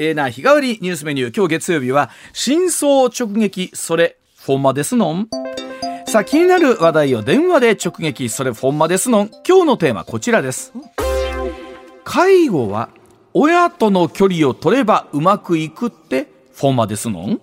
えー、な日替わりニュースメニュー。今日月曜日は真相直撃それフォンマですのん。さあ気になる話題を電話で直撃それフォンマですのん。今日のテーマこちらです。介護は親との距離を取ればうまくいくってフォンマですのん。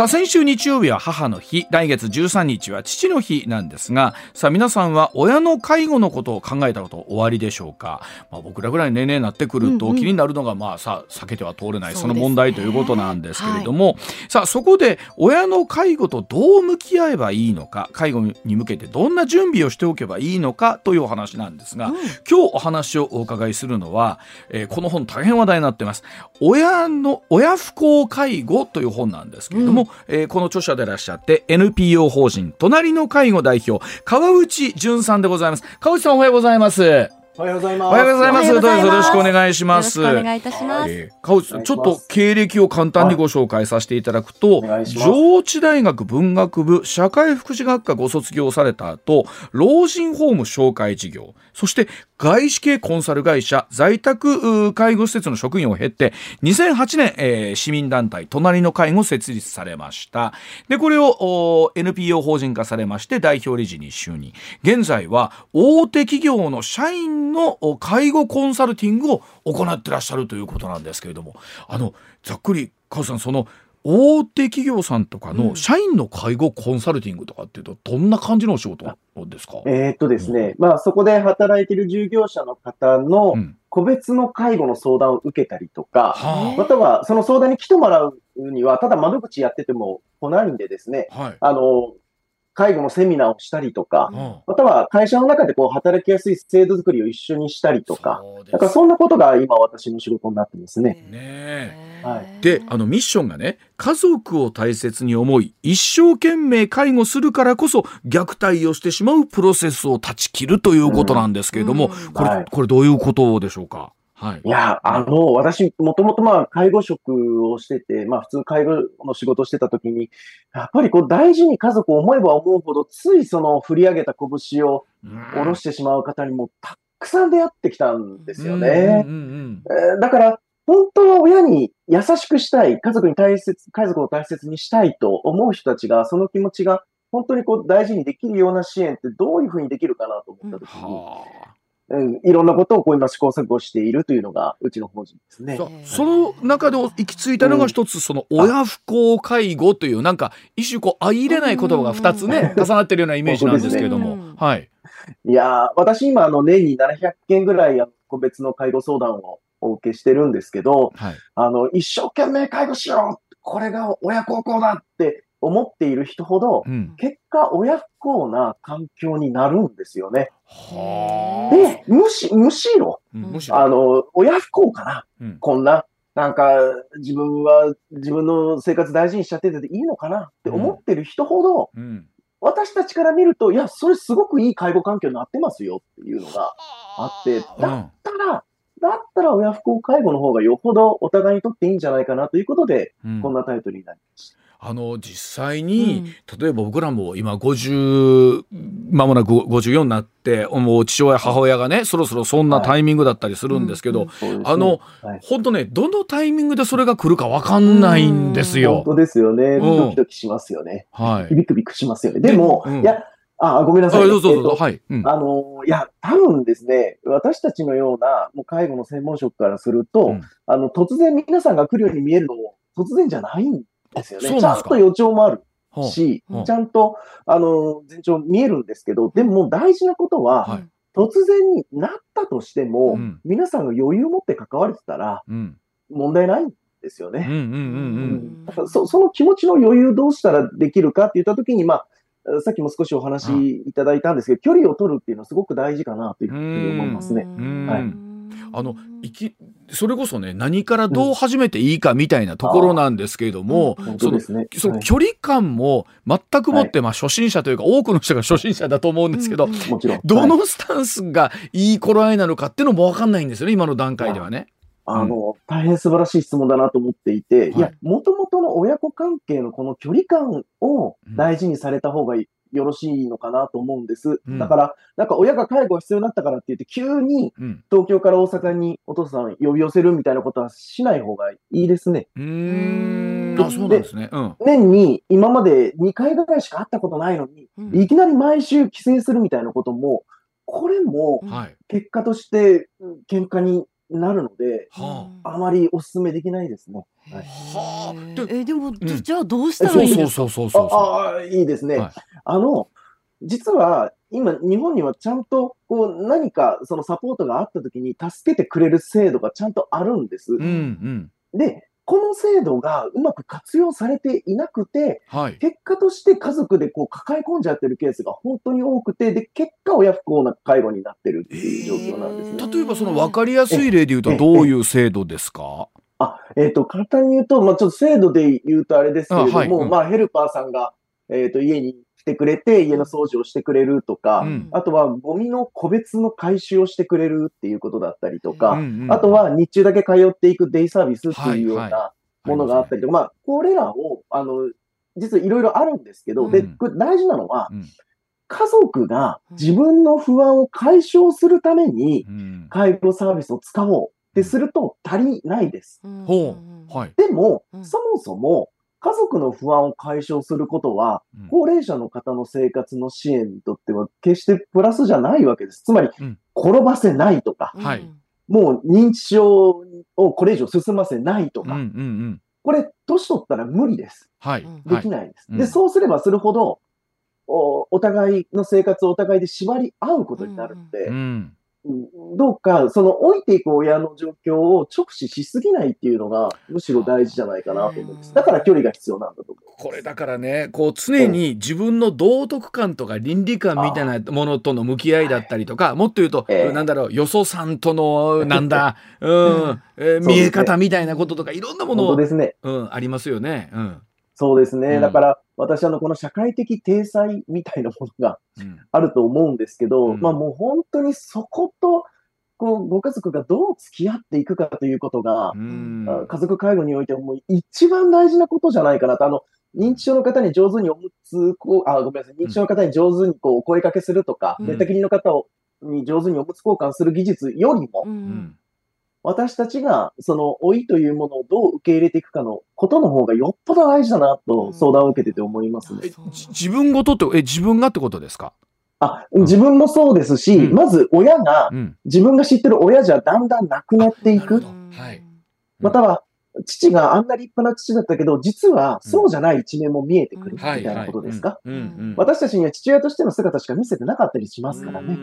さあ先週日曜日は母の日。来月13日は父の日なんですがさあ皆さんは親の介護のことを考えたことおありでしょうか、まあ、僕らぐらい年齢になってくると気になるのがまあさ避けては通れないその問題ということなんですけれども、はい、さあそこで親の介護とどう向き合えばいいのか介護に向けてどんな準備をしておけばいいのかというお話なんですが、うん、今日お話をお伺いするのは、えー、この本大変話題になってます。親の親不孝介護という本なんですけれども、うんえー、この著者でいらっしゃって NPO 法人隣の介護代表川内淳さんでございます川内さんおはようございますおはようございます。おはようございます。どうぞよろしくお願いします。お願いいたします。えー、川内さん、ちょっと経歴を簡単にご紹介させていただくと、はい、上智大学文学部社会福祉学科ご卒業された後、老人ホーム紹介事業、そして外資系コンサル会社在宅介護施設の職員を経て2008年、えー、市民団体隣の介護設立されました。でこれを NPO 法人化されまして代表理事に就任。現在は大手企業の社員の介護コンサルティングを行ってらっしゃるということなんですけれども。あのざっくり川さんその大手企業さんとかの社員の介護コンサルティングとかっていうと、どんな感じのお仕事ですか、えー、っとですね、うん、まあそこで働いている従業者の方の個別の介護の相談を受けたりとか、うん、またはその相談に来てもらうには、ただ窓口やってても来ないんでですね、はい、あの、介護のセミナーをしたりとか、うん、または会社の中でこう働きやすい制度作りを一緒にしたりとか、だからそんなことが今私の仕事になってますね。ねはい、であのミッションがね家族を大切に思い一生懸命介護するからこそ虐待をしてしまうプロセスを断ち切るということなんですけれども、うん、これ、はい、これどういうことでしょうか？はい、いや、あの、私、もともとまあ、介護職をしてて、まあ、普通介護の仕事をしてた時に、やっぱりこう、大事に家族を思えば思うほど、ついその振り上げた拳を下ろしてしまう方にもたくさん出会ってきたんですよね。だから、本当は親に優しくしたい、家族に大切、家族を大切にしたいと思う人たちが、その気持ちが本当にこう大事にできるような支援ってどういうふうにできるかなと思ったときに、うん、いろんなことをこう今試行錯誤しているというのがうちの法人ですね。その中で行き着いたのが一つ、その親不孝介護というなんか一種こう相入れない言葉が二つね、重なってるようなイメージなんですけれども、ね、はい。いや私今あの年に700件ぐらい個別の介護相談をお受けしてるんですけど、はい、あの一生懸命介護しようこれが親孝行だって思っている人ほど、うん、結果親不幸な環境になるんですよね。で、むし、むしろ、うん、あの、親不幸かな、うん、こんな、なんか、自分は自分の生活大事にしちゃってていいのかな？って思ってる人ほど、私たちから見ると、いや、それすごくいい介護環境になってますよっていうのがあ。って、だったら、だったら親不孝介護の方がよほどお互いにとっていいんじゃないかなということで、こんなタイトルになりました。あの実際に、うん、例えば僕らも今50まもなく54になってもう父親母親がねそろそろそんなタイミングだったりするんですけど、はいうん、あの、はい、本当ねどのタイミングでそれが来るか分かんないんですよ。本当ですよね。ドキドキしますよね。はい。ビクビクしますよね。でも、いやあ、ごめんなさい。どうぞどうぞ。はい。あの、いや、多分ですね、私たちのような、もう介護の専門職からすると、あの、突然皆さんが来るように見えるのも、突然じゃないんですよね。ちゃんと予兆もあるし、ちゃんと、あの、前兆見えるんですけど、でも大事なことは、はい、突然になったとしても、うん、皆さんが余裕を持って関われてたら、問題ないんですよね。その気持ちの余裕どうしたらできるかって言ったときに、まあ、さっきも少しお話い。ただいたんですけど、距離を取るっていうのはすごく大事かなというふうに思いますね。はい。あのいきそれこそね何からどう始めていいかみたいなところなんですけれども、うん、その、ね、その距離感も全くもって、まあ初心者というか多くの人が初心者だと思うんですけど、どのスタンスがいい頃合いなのかっていうのも分かんないんですよね今の段階ではね。あの、大変素晴らしい質問だなと思っていて、はい、いや、もともとの親子関係のこの距離感を大事にされた方がよよろしいのかなと思うんです。うん、だから、なんか親が介護が必要になったからって言って、急に東京から大阪にお父さん呼び寄せるみたいなことはしない方がいいですね。うん。あ、そうなんですね。うん、年に今まで2回ぐらいしか会ったことないのに、うん、いきなり毎週帰省するみたいなことも、これも結果として喧嘩になるので、はあ、あまりお勧めできないですね。はい、はあ、えでも、うん、じゃあどうしたらいいですか？そうそうそうそうああ、いいですね。はい、あの、実は今、日本にはちゃんとこう何かそのサポートがあったときに助けてくれる制度がちゃんとあるんです。うんうん、で、この制度がうまく活用されていなくて、はい、結果として家族でこう抱え込んじゃってるケースが本当に多くて、で、結果親不幸な介護になってるっていう状況なんですね。えー、例えばその分かりやすい例で言うとどういう制度ですか？あ、えっ、ー、と、簡単に言うと、まあちょっと制度で言うとあれですけれども、はいうん、まあヘルパーさんが、えっ、ー、と、家に来てくれて、家の掃除をしてくれるとか、うん、あとはゴミの個別の回収をしてくれるっていうことだったりとか、うんうん、あとは日中だけ通っていくデイサービスっていうような、はいはい。ものがあったりとか、まあ、これらを、あの、実はいろいろあるんですけど、で、大事なのは、家族が自分の不安を解消するために、介護サービスを使おうってすると足りないです。でも、そもそも、家族の不安を解消することは、高齢者の方の生活の支援にとっては決してプラスじゃないわけです。つまり、転ばせないとか、もう認知症をこれ以上進ませないとか、うんうんうん、これ、年取ったら無理です。はい。できないです。はい、で、そうすればするほど、おお互いの生活をお互いで縛り合うことになるんで、うん、どうか、その老いていく親の状況を直視しすぎないっていうのが、むしろ大事じゃないかなと思うんです。だから距離が必要なんだと。これだからね、こう常に自分の道徳感とか倫理観みたいなものとの向き合いだったりとか、もっと言うと、えー、なんだろう、よそさんとの、なんだ、うん、えー、見え方みたいなこととか、いろんなもの、ですね、うん、ありますよね。うん。そうですね。うん、だから、私、あの、この社会的体裁みたいなものがあると思うんですけど、うん、まあもう本当にそこと、こう、ご家族がどう付き合っていくかということが、家族介護においても一番大事なことじゃないかなと。あの、認知症の方に上手におむつ、こう、あ、ごめんなさい。認知症の方に上手にこう、お声かけするとか、寝たきりの方を、に上手におむつ交換する技術よりも、うん私たちが、その老いというものをどう受け入れていくかのことの方がよっぽど大事だなと相談を受けてて思いますね。自分ごとって、え、自分がってことですか？あ、自分もそうですし、うん、まず親が、うん、自分が知ってる親じゃだんだんなくなっていく。はい。または、父があんな立派な父だったけど、実はそうじゃない一面も見えてくるみたいなことですか？私たちには父親としての姿しか見せてなかったりしますからね。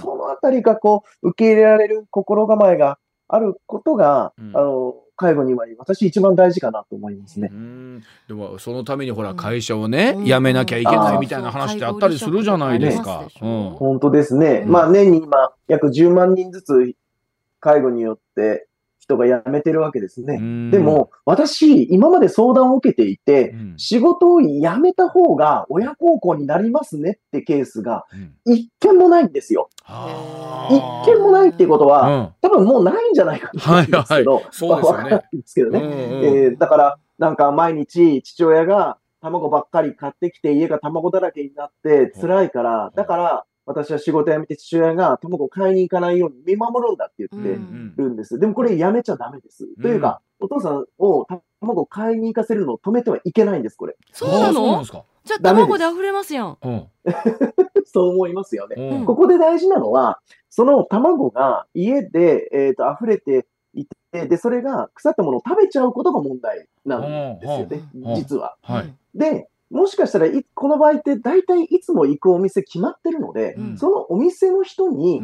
そのあたりがこう、受け入れられる心構えがあることが、うん、あの、介護には私一番大事かなと思いますね。でもそのためにほら会社をね、うん、辞めなきゃいけないみたいな話ってあったりするじゃないですか。うん、本当ですね。まあ年に今約10万人ずつ介護によって人が辞めてるわけですね。でも、私、今まで相談を受けていて、うん、仕事を辞めた方が親孝行になりますねってケースが、一件もないんですよ。一件もないっていうことは、うん、多分もうないんじゃないかと思うんですけど、はいはい、そうですよね。わかんないんですけどね。うんうん、えー、だから、なんか毎日父親が卵ばっかり買ってきて家が卵だらけになって辛いから、だから、私は仕事辞めて父親が卵を買いに行かないように見守るんだって言ってるんです。うん。うん、でもこれやめちゃダメです。うん、というか、お父さんを卵を買いに行かせるのを止めてはいけないんです、これ。そうなの？じゃあ卵で溢れますやん。そう思いますよね、うん、ここで大事なのは、その卵が家で、えーと、溢れていて、で、それが腐ったものを食べちゃうことが問題なんですよね、実は。はい、で、もしかしたらい、この場合って大体いつも行くお店決まってるので、うん、そのお店の人に、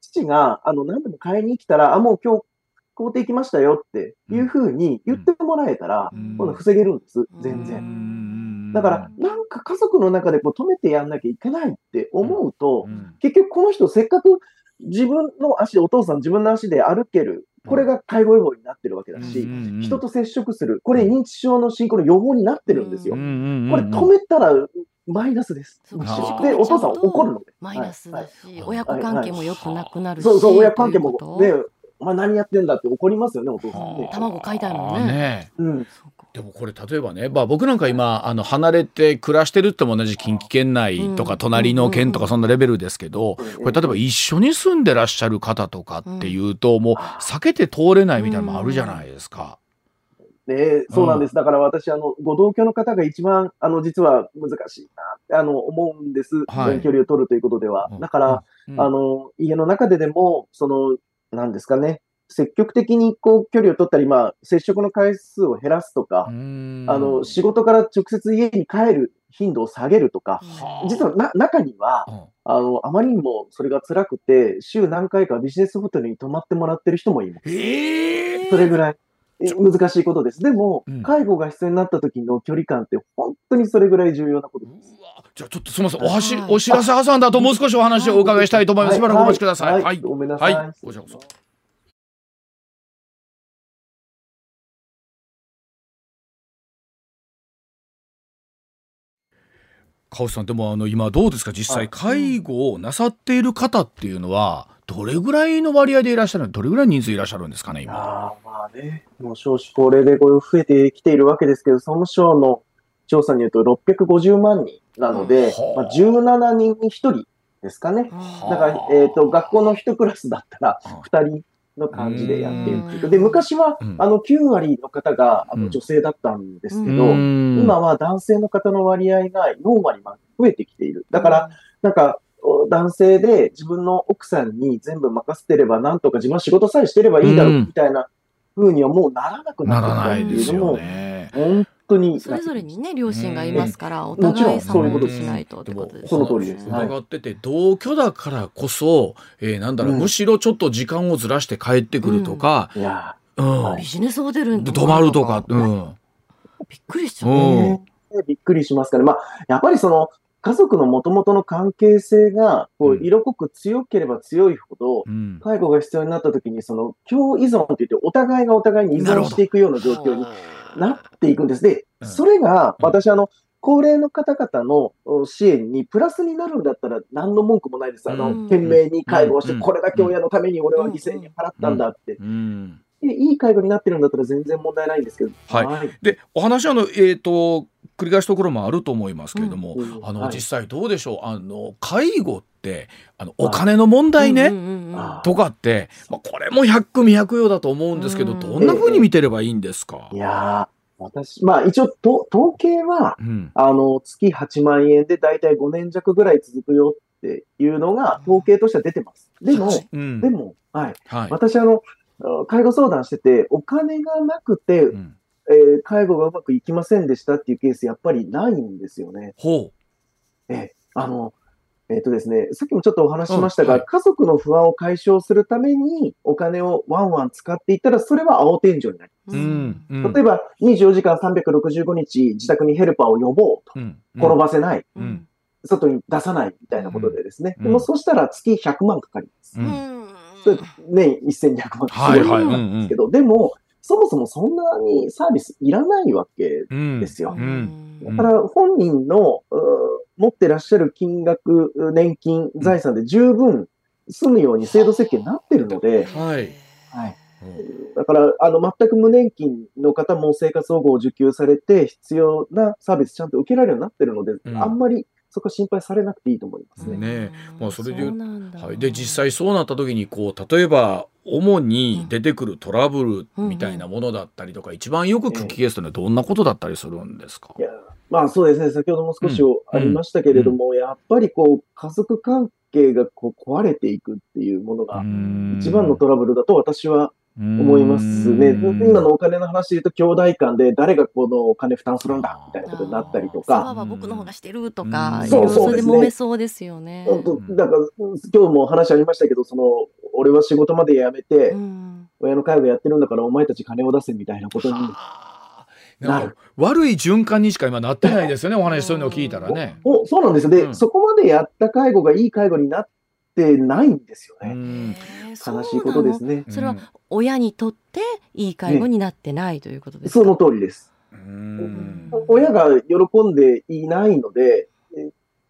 父が、あの、何でも買いに来たら、あ、もう今日買うてきましたよっていうふうに言ってもらえたら、今度防げるんです、全然。だから、なんか家族の中でこう止めてやんなきゃいけないって思うと、結局この人せっかく自分の足で、お父さん自分の足で歩けるこれが介護予防になってるわけだし、人と接触する、これ認知症の進行の予防になってるんですよ。これ止めたらマイナスです。で、お父さん怒るので。マイナスだし、親子関係もよくなくなるし。そうそう、親関係もね、お前何やってんだって怒りますよね、お父さんね。卵買いたいもんね。うん。でもこれ例えばね、まあ、僕なんか今あの離れて暮らしてるっても同じ近畿圏内とか隣の県とかそんなレベルですけど、これ例えば一緒に住んでらっしゃる方とかっていうともう避けて通れないみたいなのもあるじゃないですか。ね、そうなんです。だから私、あの、ご同居の方が一番、あの、実は難しいなって、あの、思うんです。はい、距離を取るということでは。だから、うん、あの、家の中ででも、その、なんですかね、積極的にこう距離を取ったり、まあ、接触の回数を減らすとか、あの仕事から直接家に帰る頻度を下げるとか、実はな中には、あの、あまりにもそれが辛くて、週何回かビジネスホテルに泊まってもらってる人もいます。それぐらい。難しいことです。でも、うん、介護が必要になった時の距離感って本当にそれぐらい重要なことです。じゃあちょっとすみません。おはし、お知らせ挟んだともう少しお話をお伺いしたいと思います。しばらくお待ちください。はい。はい、ごめんなさい。はい。こちらこそ。川内さんでもあの今どうですか？実際介護をなさっている方っていうのはどれぐらいの割合でいらっしゃるどれぐらい人数いらっしゃるんですかね今？あまあね。もう少子高齢で増えてきているわけですけど総務省の調査によると650万人なので、まあ、17人に1人ですかね。だから、えっ、ー、と、学校の1クラスだったら2人の感じでやっているっていう。で、昔は、あの、9割の方が、あの、女性だったんですけど、今は男性の方の割合が4割まで増えてきている。だから、なんか、男性で自分の奥さんに全部任せてれば、なんとか自分は仕事さえしてればいいだろうみたいな風にはもうならなくなってきたっていうのも、本当に。それぞれにね、両親がいますから、お互いサポートしないとってことですその通りです。伺ってて、同居だからこそ、えー、なんだろう、むしろちょっと時間をずらして帰ってくるとか、いや、うん、ビジネスホテルに泊まるとか、うん。びっくりしちゃう。ね。びっくりしますから、まあ、やっぱりその、家族のもともとの関係性が、こう、色濃く強ければ強いほど、うん、介護が必要になった時に、その、共依存って言って、お互いがお互いに依存していくような状況になっていくんです。で、それが、私、あの、高齢の方々の支援にプラスになるんだったら何の文句もないです。あの、懸命に介護をして、これだけ親のために俺は犠牲に払ったんだって。いい介護になってるんだったら全然問題ないんですけど。はい。はい、で、お話はあの、えっ、ー、と、繰り返すところもあると思いますけれども、うん。うん、あの、はい、実際どうでしょう？あの、介護って、あの、お金の問題ね、とかって、まあ、これも百組百用だと思うんですけど、どんなふうに見てればいいんですか、いや私、まあ一応と、統計は、うん、あの、月8万円でだいたい5年弱ぐらい続くよっていうのが統計としては出てます。でも、うん、でも、はい。はい、私、あの、介護相談してて、お金がなくて、うん、えー、介護がうまくいきませんでしたっていうケース、やっぱりないんですよね。ほう。えあの、えっ、ー、とですね、さっきもちょっとお話ししましたが、うんはい、家族の不安を解消するためにお金をワンワン使っていったら、それは青天井になります。うんうん、例えば、24時間365日自宅にヘルパーを呼ぼうと。うんうん、転ばせない、うん、外に出さないみたいなことでですね。でも、そしたら月100万かかります。年1200万すごいんですけど、でも、そもそもそんなにサービスいらないわけですよ。だから本人の持ってらっしゃる金額、年金、財産で十分済むように制度設計になってるので、はい。はい。だから、あの、全く無年金の方も生活保護を受給されて、必要なサービスちゃんと受けられるようになってるので、うん、あんまりそこは心配されなくていいと思いますね。ねまあ、それではい、で実際そうなった時にこう例えば主に出てくるトラブルみたいなものだったりとか、うん、一番よく聞きケースというのはどんなことだったりするんですか、いやまあそうですね。先ほども少しありましたけれども、うん、やっぱりこう家族関係がこう壊れていくっていうものが一番のトラブルだと私は思いますね。今のお金の話で言うと、兄弟間で誰がこのお金負担するんだみたいなことになったりとか。は僕の方がしてるとか、そうそれで揉めそうですよね。だから、今日も話ありましたけど、その、俺は仕事まで辞めて、親の介護やってるんだからお前たち金を出せみたいなことに。なる悪い循環にしか今なってないですよね、お話そういうのを聞いたらね。おそうなんですよ。で、うん、そこまでやった介護がいい介護になってないんですよね。悲しいことですね。それは親にとっていい介護になってないということですか、その通りです。親が喜んでいないので、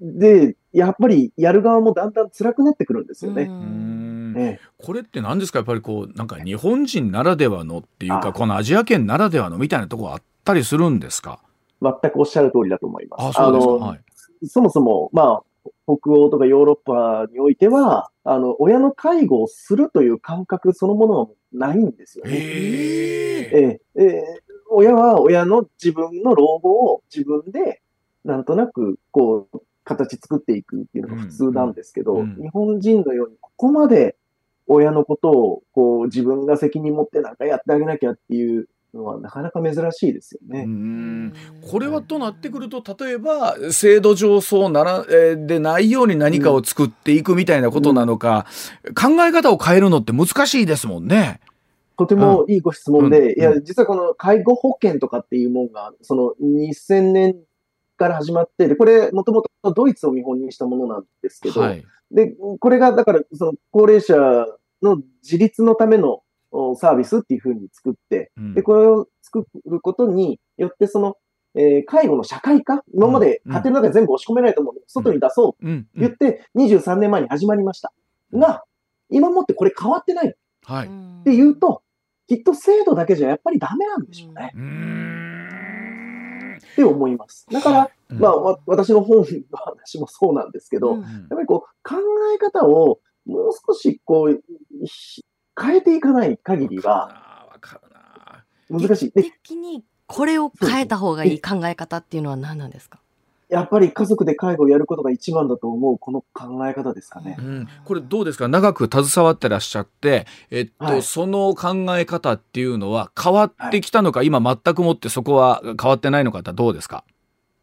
で、やっぱりやる側もだんだん辛くなってくるんですよね。ねこれって何ですか？やっぱりこうなんか日本人ならではのっていうかこのアジア圏ならではのみたいなところあっったりするんですか全くおっしゃる通りだと思います。あそうですか、はい、そもそも、まあ、北欧とかヨーロッパにおいては、あの、親の介護をするという感覚そのものはないんですよね。えー、えー、親は親の自分の老後を自分で、なんとなく、こう、形作っていくっていうのが普通なんですけど、うんうん、日本人のようにここまで親のことを、こう、自分が責任持ってなんかやってあげなきゃっていうのはなかなか珍しいですよね。これはとなってくると例えば制度上そうなら、えでないように何かを作っていくみたいなことなのか、うん、考え方を変えるのって難しいですもんね。とてもいいご質問で、うん、いや、実はこの介護保険とかっていうもんが、その2000年から始まって、で、これ、もともとドイツを見本にしたものなんですけど、はい、で、これが、だから、その高齢者の自立のためのサービスっていうふうに作って、うん、で、これを作ることによって、その、えー、介護の社会化今まで家庭の中で全部押し込めないと思うので、外に出そうと言って、23年前に始まりました。が、今もってこれ変わってない。はい。っていうと、きっと制度だけじゃやっぱりダメなんでしょうね。って思います。だから、まあ、私の本の話もそうなんですけど、やっぱりこう、考え方をもう少しこう、変えていかない限りは、難しい。的にこれを変えた方がいい考え方っていうのは何なんですか？やっぱり家族で介護をやることが一番だと思うこの考え方ですかね。うん、これどうですか？長く携わってらっしゃって、えっと、はい、その考え方っていうのは変わってきたのか、はい、今全くもってそこは変わってないのかどうですか？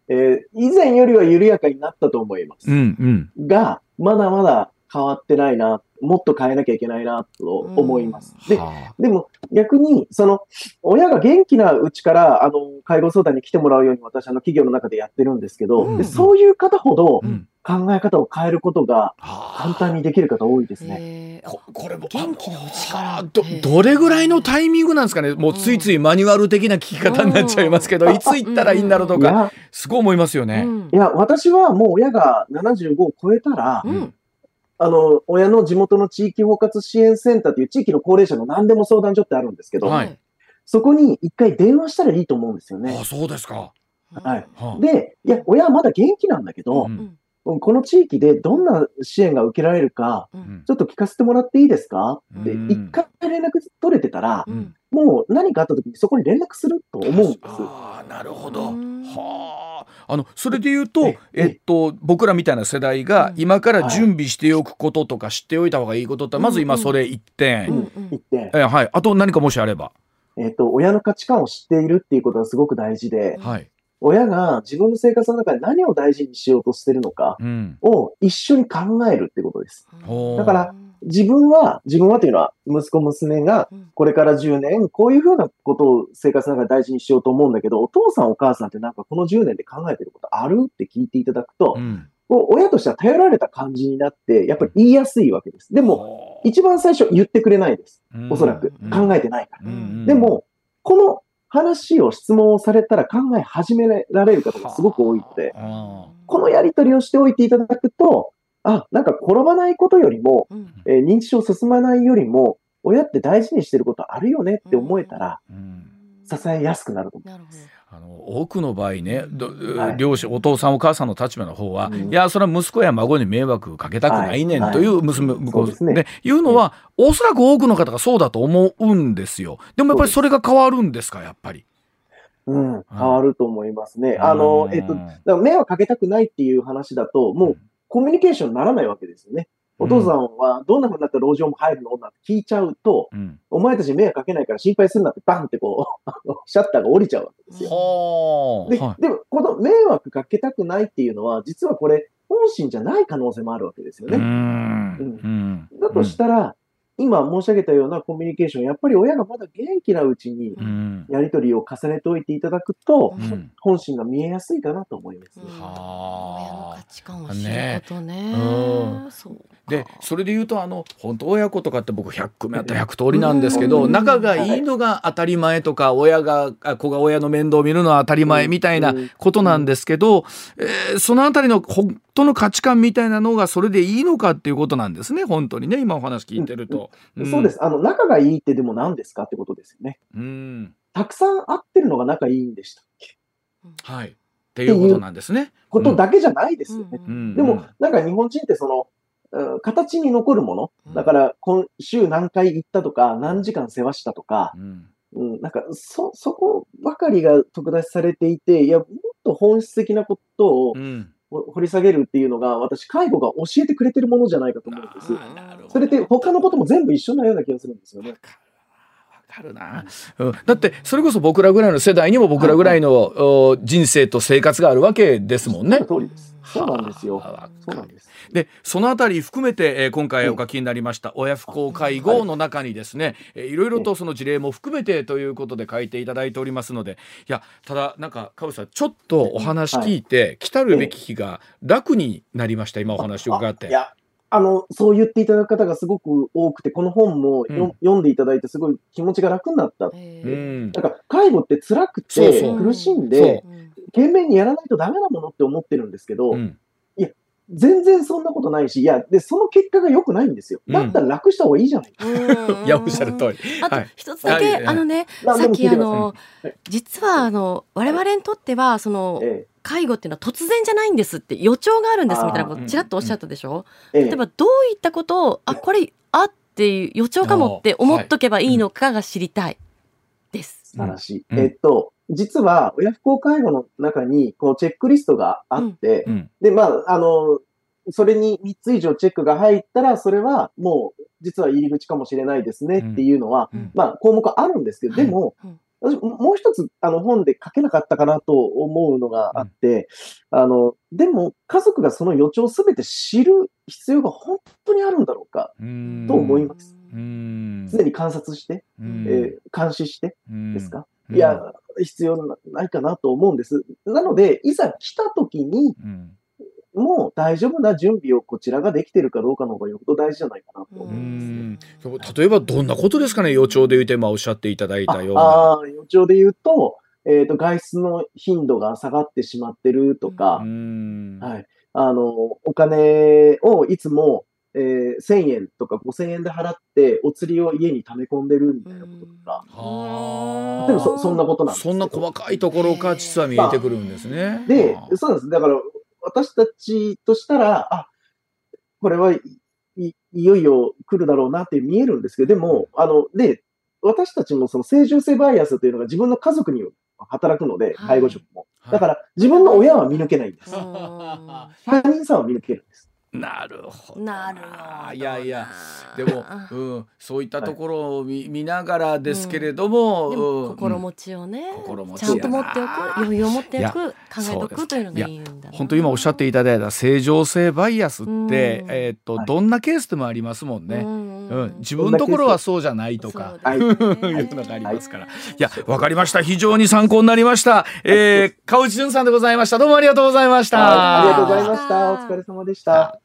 えー、以前よりは緩やかになったと思います。うんうん、が、まだまだ変わってないなもっと変えなきゃいけないなと思います。で、でも逆に、その、親が元気なうちから、あの、介護相談に来てもらうように私、あの、企業の中でやってるんですけど、うん。でそういう方ほど、考え方を変えることが簡単にできる方多いですね。ここれも元気なうちから。どどれぐらいのタイミングなんですかね？もうついついマニュアル的な聞き方になっちゃいますけど、いつ行ったらいいんだろうとか、すごい思いますよね。いや、私はもう親が75を超えたら、うんあの、親の地元の地域包括支援センターという地域の高齢者の何でも相談所ってあるんですけど、はい、そこに一回電話したらいいと思うんですよね。あ、そうですか。はい。はあ、で、いや、親はまだ元気なんだけど、うんこの地域でどんな支援が受けられるか、うん、ちょっと聞かせてもらっていいですか、うん、って、一回連絡取れてたら、うん、もう何かあった時にそこに連絡すると思うんです。ああ、なるほど。はあ。あの、それで言うと、えっと、僕らみたいな世代が今から準備しておくこととか知っておいた方がいいことって、まず今それ1点。1点。えはい。あと何かもしあれば。えっと、親の価値観を知っているっていうことはすごく大事で、はい。親が自分の生活の中で何を大事にしようとしてるのかを一緒に考えるってことです。うん、だから、自分は、自分はというのは、息子娘がこれから10年、こういうふうなことを生活の中で大事にしようと思うんだけど、お父さんお母さんってなんかこの10年で考えてることあるって聞いていただくと、うん、親としては頼られた感じになって、やっぱり言いやすいわけです。でも、一番最初言ってくれないです。おそらく。考えてないから。でも、この話を質問をされたら考え始められる方がすごく多いので、このやり取りをしておいていただくと、あ、なんか転ばないことよりも、うん、えー、認知症進まないよりも、親って大事にしてることあるよねって思えたら、うん、支えやすくなると思います。あの多くの場合ね、はい、両親お父さんお母さんの立場の方は、うん、いやそれは息子や孫に迷惑かけたくないねんという娘、はい、向こうですね。いうのは、おそらく多くの方がそうだと思うんですよ。でもやっぱりそれが変わるんですかやっぱり？うん、変わると思いますね。あの、えっと、迷惑かけたくないっていう話だと、もうコミュニケーションにならないわけですよね。お父さんはどんな風になったら老人も入るの？なんて聞いちゃうと、うん、お前たち迷惑かけないから心配するなってバンってこう、シャッターが降りちゃうわけですよ。で、はい、でも、この迷惑かけたくないっていうのは、実はこれ、本心じゃない可能性もあるわけですよね。うん、だとしたら、今申し上げたようなコミュニケーション、やっぱり親がまだ元気なうちにやり取りを重ねておいていただくと、うん、本心が見えやすいかなと思います、ね。うん、親の価値観を知ることね。ねうん、でそれで言うとあの本当親子とかって僕100組あったら100通りなんですけど、仲がいいのが当たり前とか親が子が親の面倒を見るのは当たり前みたいなことなんですけど、えー、そのあたりの本当の価値観みたいなのがそれでいいのかっていうことなんですね本当にね今お話聞いてると。そうです。あの、仲がいいってでも何ですかってことですよね。うん。たくさん会ってるるのが仲いいんでしたっけ？はい。っていうことなんですね。ことだけじゃないですよね。うんでも、なんか日本人ってその、うん形に残るもの。だから、今週何回行ったとか、何時間世話したとか、うんうん、なんか、そ、そこばかりが特出しされていて、いや、もっと本質的なことを掘り下げるっていうのが、私、介護が教えてくれてるものじゃないかと思うんです。それって他のことも全部一緒なような気がするんですよね。わかるな、うん、だってそれこそ僕らぐらいの世代にも僕らぐらいの、お人生と生活があるわけですもんね。そうなんですよはあ。そうなんです。でそのあたり含めて、えー今回お書きになりました親不孝介護の中にですね、えーいろいろとその事例も含めてということで書いていただいておりますのでいやただなんか川内さんちょっとお話聞いて、来たるべき日が楽になりました今お話を伺って。あの、そう言っていただく方がすごく多くて、この本もよ、うん。読んでいただいてすごい気持ちが楽になった。なんか、介護って辛くて苦しんそで、う。ん懸命にやらないとダメなものって思ってるんですけど、うん。全然そんなことないし、いや、で、その結果が良くないんですよ。うん。だったら楽した方がいいじゃない。か。いやおっしゃる通り。あとはい。一つだけ、はい。はいあのね、何さっでも聞いさい。きあのはい、実はあの我々にとってはそのえ介護っていうのは突然じゃないんですって予兆があるんですみたいなことちらっとおっしゃったでしょ？えええ。例えばどういったことをあこれあっていう予兆かもって思っとけばいいのかが知りたいです。素晴らしい。うん。えっと、実は、親不孝介護の中に、こう、チェックリストがあって、うん。で、まあ、あの、それに3つ以上チェックが入ったら、それはもう、実は入り口かもしれないですねっていうのは、うん。まあ、項目あるんですけど、でも、うん私もう一つ、あの、本で書けなかったかなと思うのがあって、あの、でも、家族がその予兆をすべて知る必要が本当にあるんだろうか、うん。と思います。うん。常に観察して、うん。えー監視してですか、うん。いや、必要なないかなと思うんです。なので、いざ来た時に、うんもう大丈夫な準備をこちらができてるかどうかの方がよほど大事じゃないかなとう思うんですね。ん例えばどんなことですかね予兆で言うて今おっしゃっていただいたような。ああー、予兆で言うと、えっ、と、外出の頻度が下がってしまってるとか、うんはい。あの、お金をいつも、えー1000円とか5000円で払って、お釣りを家に溜め込んでるみたいなこととか、はあでもそそんなことなんですそんな細かいところから実は見えてくるんですね。であ、そうなんです。だから、私たちとしたら、あ、これはい、いいよいよ来るだろうなって見えるんですけど、でも、あの、で、私たちもその正常性バイアスというのが自分の家族に働くので、はい介護職も。はいだから、自分の親は見抜けないんです。うん他人さんは見抜けるんです。なるほど。なるほど。いやいや、でも、うん、そういったところを見,、見ながらですけれども、でもうん心持ちをね、心持ちちゃんと持っておく余裕を持っておく考えておくというのがいいんだな本当今おっしゃっていただいた正常性バイアスって、うんえーっとはいどんなケースでもありますもんね。うんうん、自分のところはそうじゃないとか。はいいうのがありますから。いや、わかりました。非常に参考になりました。えー、川内淳さんでございました。どうもありがとうございました。はいありがとうございました。お疲れ様でした。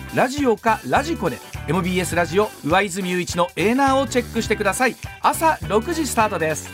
ラジオかラジコで MBS ラジオ上泉雄一のエーナーをチェックしてください。朝6時スタートです。